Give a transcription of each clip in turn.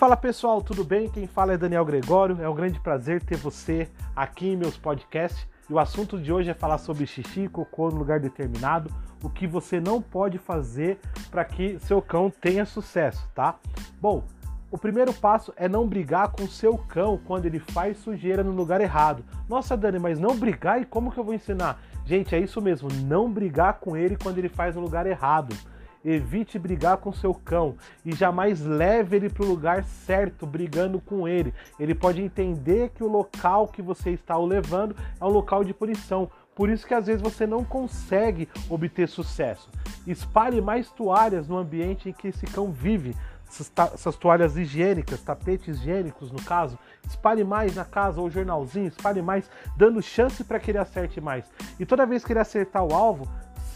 Fala pessoal, tudo bem? Quem fala é Daniel Gregório. É um grande prazer ter você aqui em meus podcasts. E o assunto de hoje é falar sobre xixi e cocô no lugar determinado, o que você não pode fazer para que seu cão tenha sucesso, tá? Bom, o primeiro passo é não brigar com seu cão quando ele faz sujeira no lugar errado. Nossa, Dani, mas não brigar e como que eu vou ensinar? Gente, é isso mesmo, não brigar com ele quando ele faz no lugar errado. Evite brigar com seu cão e jamais leve ele para o lugar certo brigando com ele. Ele pode entender que o local que você está o levando é um local de punição. Por isso que às vezes você não consegue obter sucesso. Espalhe mais toalhas no ambiente em que esse cão vive. Essas toalhas higiênicas, tapetes higiênicos no caso, espalhe mais na casa ou jornalzinho, espalhe mais, dando chance para que ele acerte mais. E toda vez que ele acertar o alvo,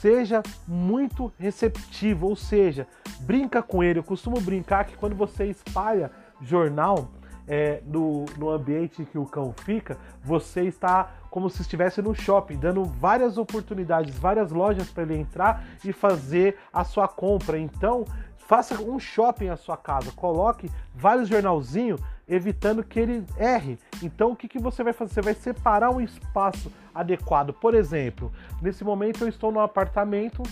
seja muito receptivo, ou seja, brinca com ele. Eu costumo brincar que quando você espalha jornal é, no, no ambiente que o cão fica, você está como se estivesse no shopping, dando várias oportunidades, várias lojas para ele entrar e fazer a sua compra. Então, faça um shopping à sua casa, coloque vários jornalzinhos evitando que ele erre. Então o que, que você vai fazer? Você vai separar um espaço adequado. Por exemplo, nesse momento eu estou no apartamento,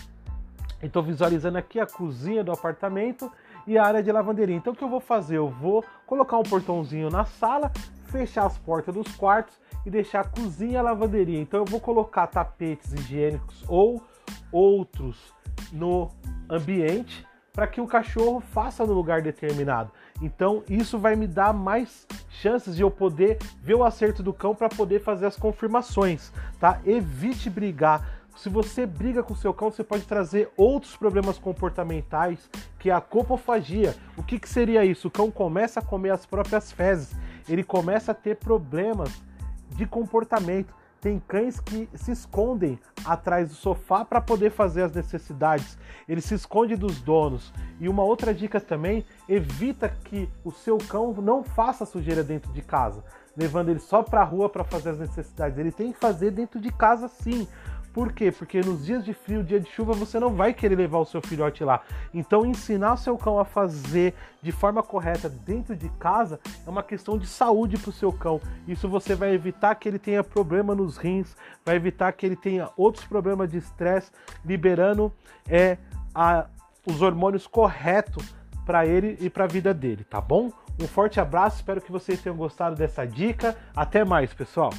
estou visualizando aqui a cozinha do apartamento e a área de lavanderia. Então o que eu vou fazer? Eu vou colocar um portãozinho na sala, fechar as portas dos quartos e deixar a cozinha e a lavanderia. Então eu vou colocar tapetes higiênicos ou outros no ambiente para que o cachorro faça no lugar determinado. Então, isso vai me dar mais chances de eu poder ver o acerto do cão para poder fazer as confirmações, tá? Evite brigar. Se você briga com seu cão, você pode trazer outros problemas comportamentais, que é a copofagia. O que, que seria isso? O cão começa a comer as próprias fezes, ele começa a ter problemas de comportamento. Tem cães que se escondem atrás do sofá para poder fazer as necessidades. Ele se esconde dos donos. E uma outra dica também, evita que o seu cão não faça sujeira dentro de casa, levando ele só para a rua para fazer as necessidades. Ele tem que fazer dentro de casa sim. Por quê? Porque nos dias de frio, dia de chuva, você não vai querer levar o seu filhote lá. Então, ensinar o seu cão a fazer de forma correta dentro de casa é uma questão de saúde para o seu cão. Isso você vai evitar que ele tenha problema nos rins, vai evitar que ele tenha outros problemas de estresse, liberando é, a, os hormônios corretos para ele e para a vida dele, tá bom? Um forte abraço, espero que vocês tenham gostado dessa dica. Até mais, pessoal!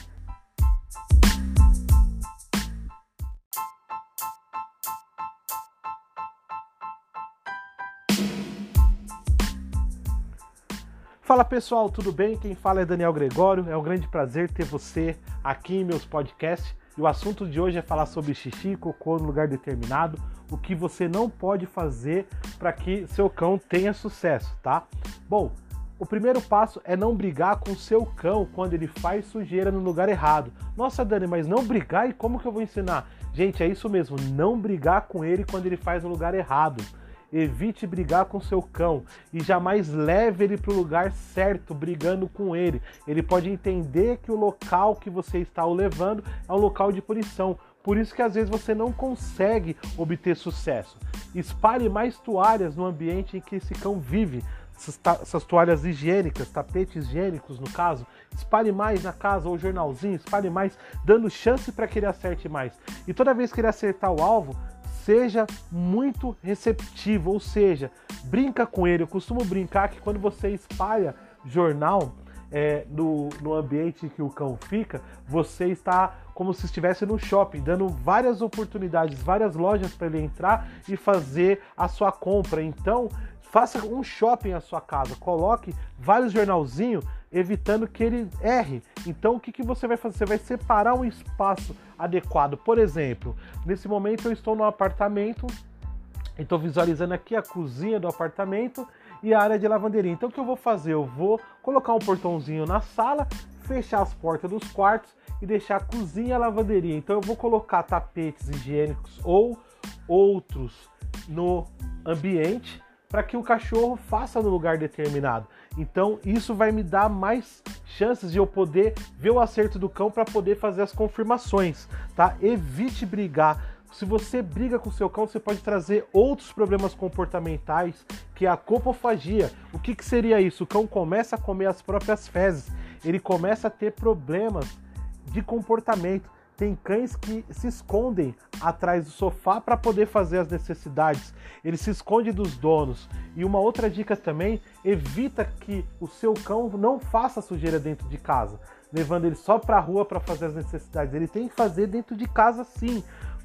Fala pessoal, tudo bem? Quem fala é Daniel Gregório. É um grande prazer ter você aqui em meus podcasts. E o assunto de hoje é falar sobre xixi e cocô no lugar determinado, o que você não pode fazer para que seu cão tenha sucesso, tá? Bom, o primeiro passo é não brigar com seu cão quando ele faz sujeira no lugar errado. Nossa, Dani, mas não brigar e como que eu vou ensinar? Gente, é isso mesmo, não brigar com ele quando ele faz no lugar errado. Evite brigar com seu cão e jamais leve ele para o lugar certo brigando com ele. Ele pode entender que o local que você está o levando é um local de punição. Por isso que às vezes você não consegue obter sucesso. Espalhe mais toalhas no ambiente em que esse cão vive. Essas, toalhas higiênicas, tapetes higiênicos no caso, espalhe mais na casa ou jornalzinho, espalhe mais, dando chance para que ele acerte mais. E toda vez que ele acertar o alvo, seja muito receptivo, ou seja, brinca com ele. Eu costumo brincar que quando você espalha jornal é, no, no ambiente que o cão fica, você está como se estivesse no shopping, dando várias oportunidades, várias lojas para ele entrar e fazer a sua compra. Então, faça um shopping à sua casa, coloque vários jornalzinhos evitando que ele erre. Então o que, que você vai fazer? Você vai separar um espaço adequado. Por exemplo, nesse momento eu estou no apartamento, estou visualizando aqui a cozinha do apartamento e a área de lavanderia. Então o que eu vou fazer? Eu vou colocar um portãozinho na sala, fechar as portas dos quartos e deixar a cozinha e a lavanderia. Então eu vou colocar tapetes higiênicos ou outros no ambiente para que o cachorro faça no lugar determinado. Então, isso vai me dar mais chances de eu poder ver o acerto do cão para poder fazer as confirmações, tá? Evite brigar. Se você briga com seu cão, você pode trazer outros problemas comportamentais, que é a copofagia. O que, que seria isso? O cão começa a comer as próprias fezes, ele começa a ter problemas de comportamento. Tem cães que se escondem atrás do sofá para poder fazer as necessidades. Ele se esconde dos donos. E uma outra dica também, evita que o seu cão não faça sujeira dentro de casa, levando ele só para a rua para fazer as necessidades. Ele tem que fazer dentro de casa sim.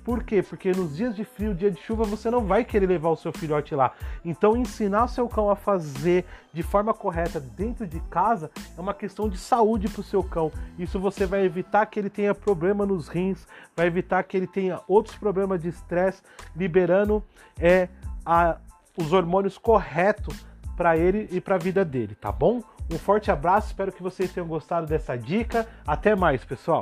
Por quê? Porque nos dias de frio, dia de chuva, você não vai querer levar o seu filhote lá. Então, ensinar o seu cão a fazer de forma correta dentro de casa é uma questão de saúde para o seu cão. Isso você vai evitar que ele tenha problema nos rins, vai evitar que ele tenha outros problemas de estresse, liberando é, a, os hormônios corretos para ele e para a vida dele, tá bom? Um forte abraço, espero que vocês tenham gostado dessa dica. Até mais, pessoal!